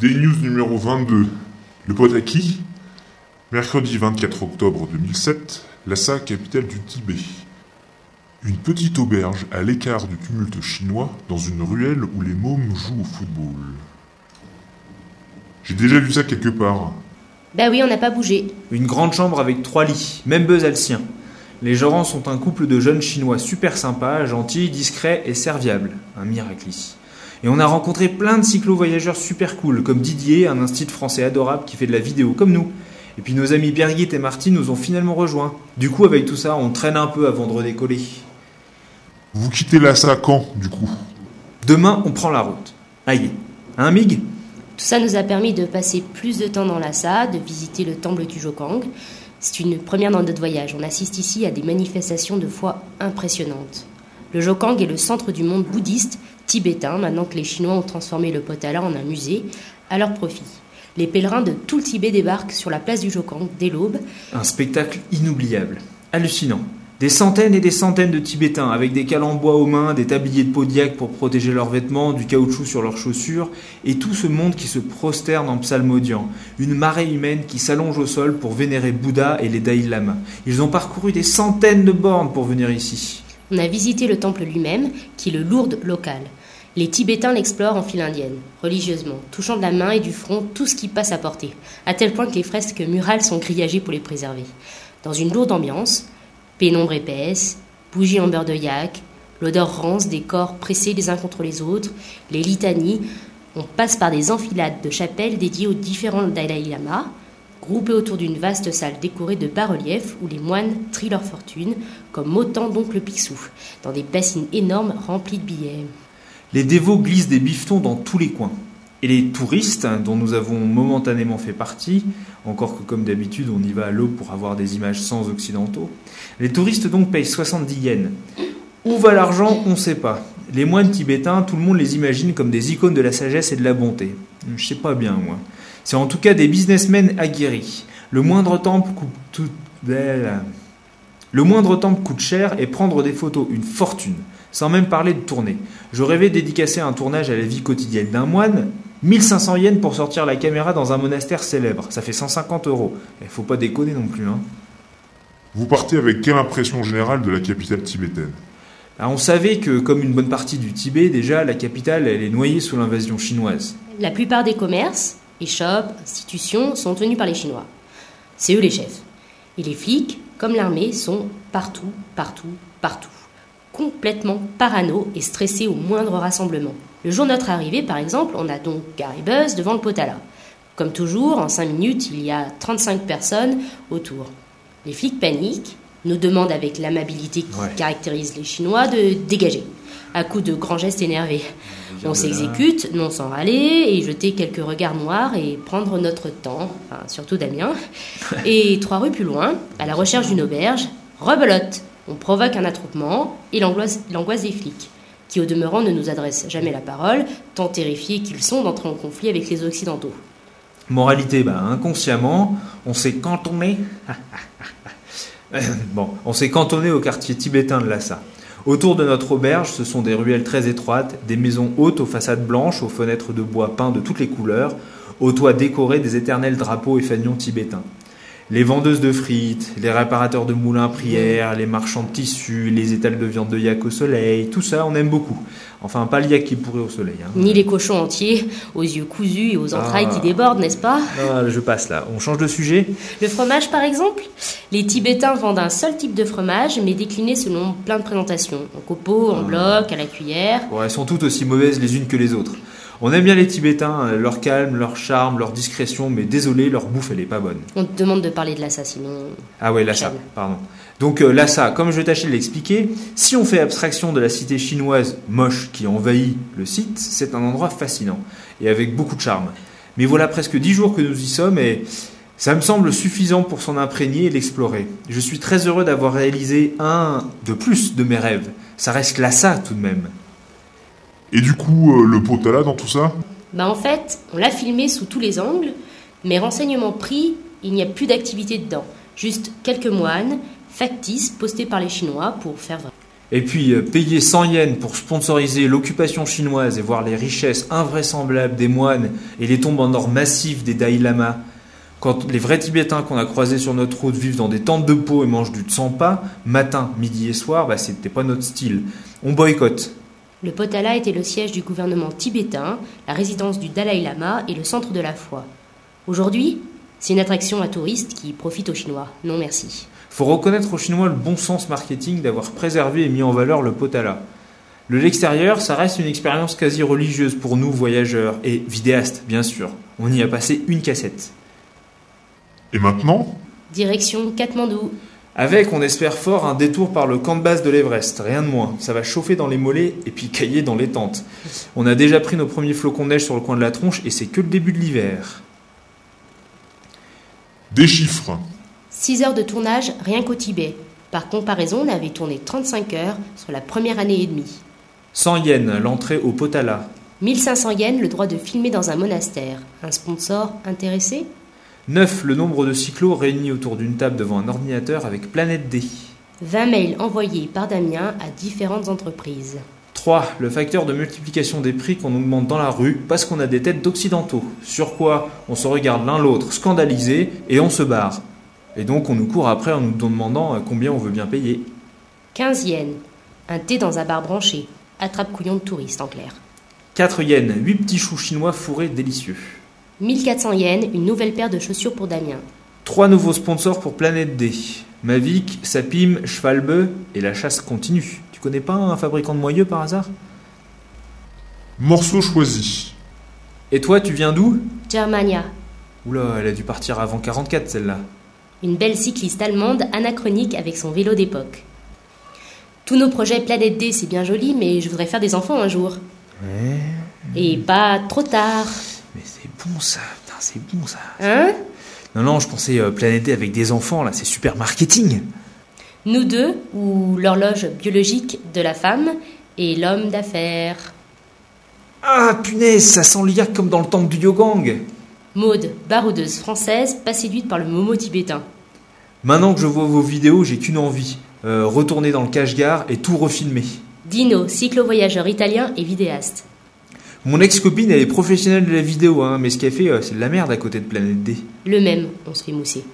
Des news numéro 22. Le pote à qui? Mercredi 24 octobre 2007, Lhasa, capitale du Tibet. Une petite auberge à l'écart du tumulte chinois dans une ruelle où les mômes jouent au football. J'ai déjà vu ça quelque part. Bah oui, on n'a pas bougé. Une grande chambre avec trois lits, même Buzz a le sien. Les gérants sont un couple de jeunes chinois super sympas, gentils, discrets et serviables. Un miracle ici. Et on a rencontré plein de cyclo-voyageurs super cool, comme Didier, un instit français adorable qui fait de la vidéo comme nous. Et puis nos amis Birgit et Martine nous ont finalement rejoints. Du coup, avec tout ça, on traîne un peu avant de redécoller. Vous quittez Lhasa quand, du coup? Demain, on prend la route. Aïe. Un mig? Tout ça nous a permis de passer plus de temps dans Lhasa, de visiter le temple du Jokang. C'est une première dans notre voyage. On assiste ici à des manifestations de foi impressionnantes. Le Jokang est le centre du monde bouddhiste tibétain, maintenant que les Chinois ont transformé le Potala en un musée, à leur profit. Les pèlerins de tout le Tibet débarquent sur la place du Jokang dès l'aube. Un spectacle inoubliable. Hallucinant. Des centaines et des centaines de Tibétains avec des cales aux mains, des tabliers de podiaque pour protéger leurs vêtements, du caoutchouc sur leurs chaussures, et tout ce monde qui se prosterne en psalmodiant. Une marée humaine qui s'allonge au sol pour vénérer Bouddha et les Dalai Lama. Ils ont parcouru des centaines de bornes pour venir ici. On a visité le temple lui-même, qui est le lourd local. Les Tibétains l'explorent en file indienne, religieusement, touchant de la main et du front tout ce qui passe à portée, à tel point que les fresques murales sont grillagées pour les préserver. Dans une lourde ambiance, pénombre épaisse, bougies en beurre de yak, l'odeur rance des corps pressés les uns contre les autres, les litanies, on passe par des enfilades de chapelles dédiées aux différents Dalai Lama, groupés autour d'une vaste salle décorée de bas-reliefs où les moines trient leur fortune, comme autant donc le Picsou, dans des bassines énormes remplies de billets. Les dévots glissent des bifetons dans tous les coins. Et les touristes, dont nous avons momentanément fait partie, encore que comme d'habitude on y va à l'eau pour avoir des images sans occidentaux, les touristes donc payent 70 yens. Où va l'argent? On ne sait pas. Les moines tibétains, tout le monde les imagine comme des icônes de la sagesse et de la bonté. Je sais pas bien, moi. C'est en tout cas des businessmen aguerris. Le moindre temple coûte tout... Le moindre temple coûte cher et prendre des photos une fortune, sans même parler de tournée. Je rêvais dédicacer un tournage à la vie quotidienne d'un moine, 1500 yens pour sortir la caméra dans un monastère célèbre. Ça fait 150 euros. Il faut pas déconner non plus. Hein. Vous partez avec quelle impression générale de la capitale tibétaine? Ah, On savait que, comme une bonne partie du Tibet, déjà, la capitale, elle est noyée sous l'invasion chinoise. La plupart des commerces, échoppes, institutions sont tenus par les Chinois. C'est eux les chefs. Et les flics, comme l'armée, sont partout, partout, partout. Complètement parano et stressés au moindre rassemblement. Le jour de notre arrivée, par exemple, on a donc garé Buzz devant le Potala. Comme toujours, en 5 minutes, il y a 35 personnes autour. Les flics paniquent, nous demandent avec l'amabilité qui caractérise les Chinois de dégager, à coups de grands gestes énervés. On s'exécute, non sans râler, et jeter quelques regards noirs et prendre notre temps, enfin, surtout Damien. Et trois rues plus loin, à la recherche d'une auberge, rebelote. On provoque un attroupement et l'angoisse des flics, qui au demeurant ne nous adressent jamais la parole, tant terrifiés qu'ils sont d'entrer en conflit avec les Occidentaux. Moralité, bah, inconsciemment, on s'est cantonné. bon, on s'est cantonné au quartier tibétain de Lhasa. Autour de notre auberge, ce sont des ruelles très étroites, des maisons hautes aux façades blanches, aux fenêtres de bois peints de toutes les couleurs, aux toits décorés des éternels drapeaux et fanions tibétains. Les vendeuses de frites, les réparateurs de moulins à prière, les marchands de tissus, les étals de viande de yak au soleil, tout ça, on aime beaucoup. Enfin, pas le yak qui pourrait au soleil. Hein. Ni les cochons entiers, aux yeux cousus et aux entrailles qui ah. débordent, n'est-ce pas? Ah, Je passe là. On change de sujet? Le fromage, par exemple? Les Tibétains vendent un seul type de fromage, mais décliné selon plein de présentations. En copeaux, en ah. bloc, à la cuillère. elles sont toutes aussi mauvaises les unes que les autres. On aime bien les Tibétains, hein, leur calme, leur charme, leur discrétion, mais désolé, leur bouffe, elle est pas bonne. On te demande de parler de Lhasa, sinon. Ah ouais, Lhasa, pardon. Donc euh, Lhasa, comme je vais tâcher de l'expliquer, si on fait abstraction de la cité chinoise moche qui envahit le site, c'est un endroit fascinant et avec beaucoup de charme. Mais voilà presque dix jours que nous y sommes et ça me semble suffisant pour s'en imprégner et l'explorer. Je suis très heureux d'avoir réalisé un de plus de mes rêves. Ça reste Lhasa tout de même. Et du coup, euh, le potala dans tout ça Bah en fait, on l'a filmé sous tous les angles, mais renseignements pris, il n'y a plus d'activité dedans. Juste quelques moines, factices, postés par les Chinois pour faire vrai. Et puis, euh, payer 100 yens pour sponsoriser l'occupation chinoise et voir les richesses invraisemblables des moines et les tombes en or massifs des Dalai Lama, quand les vrais Tibétains qu'on a croisés sur notre route vivent dans des tentes de peau et mangent du tsampa, matin, midi et soir, bah, c'était pas notre style. On boycotte. Le Potala était le siège du gouvernement tibétain, la résidence du Dalai Lama et le centre de la foi. Aujourd'hui, c'est une attraction à touristes qui profite aux Chinois. Non merci. Faut reconnaître aux Chinois le bon sens marketing d'avoir préservé et mis en valeur le Potala. Le l'extérieur, ça reste une expérience quasi religieuse pour nous voyageurs et vidéastes, bien sûr. On y a passé une cassette. Et maintenant? Direction Katmandou. Avec, on espère fort, un détour par le camp de base de l'Everest, rien de moins. Ça va chauffer dans les mollets et puis cailler dans les tentes. On a déjà pris nos premiers flocons de neige sur le coin de la tronche et c'est que le début de l'hiver. Des chiffres. 6 heures de tournage rien qu'au Tibet. Par comparaison, on avait tourné 35 heures sur la première année et demie. 100 yens, l'entrée au Potala. 1500 yens le droit de filmer dans un monastère. Un sponsor intéressé? 9. Le nombre de cyclos réunis autour d'une table devant un ordinateur avec Planète D. 20 mails envoyés par Damien à différentes entreprises. 3. Le facteur de multiplication des prix qu'on nous demande dans la rue parce qu'on a des têtes d'occidentaux. Sur quoi on se regarde l'un l'autre scandalisé et on se barre. Et donc on nous court après en nous demandant combien on veut bien payer. 15 yens. Un thé dans un bar branché. Attrape couillon de touriste en clair. 4 yens, 8 petits choux chinois fourrés délicieux. 1400 yens, une nouvelle paire de chaussures pour Damien. 3 nouveaux sponsors pour Planète D. Mavic, Sapim, Chevalbeu et la chasse continue. Tu connais pas un fabricant de moyeux par hasard? Morceau choisi. Et toi, tu viens d'où? Germania. Oula, elle a dû partir avant 44 celle-là. Une belle cycliste allemande anachronique avec son vélo d'époque. Tous nos projets Planète D, c'est bien joli, mais je voudrais faire des enfants un jour. Ouais. Et pas trop tard. Bon ça, putain, c'est bon ça. Hein Non, non, je pensais euh, Planète D avec des enfants, là, c'est super marketing. Nous deux, ou l'horloge biologique de la femme et l'homme d'affaires. Ah, punaise, ça sent l'IA comme dans le temple du Yogang. Maude, baroudeuse française, pas séduite par le momo tibétain. Maintenant que je vois vos vidéos, j'ai qu'une envie. euh, retourner dans le cache-gare et tout refilmer. Dino, cyclo-voyageur italien et vidéaste. Mon ex-copine, elle est professionnelle de la vidéo, hein, mais ce qu'elle fait, euh, c'est de la merde à côté de Planète D. Le même, on se fait mousser.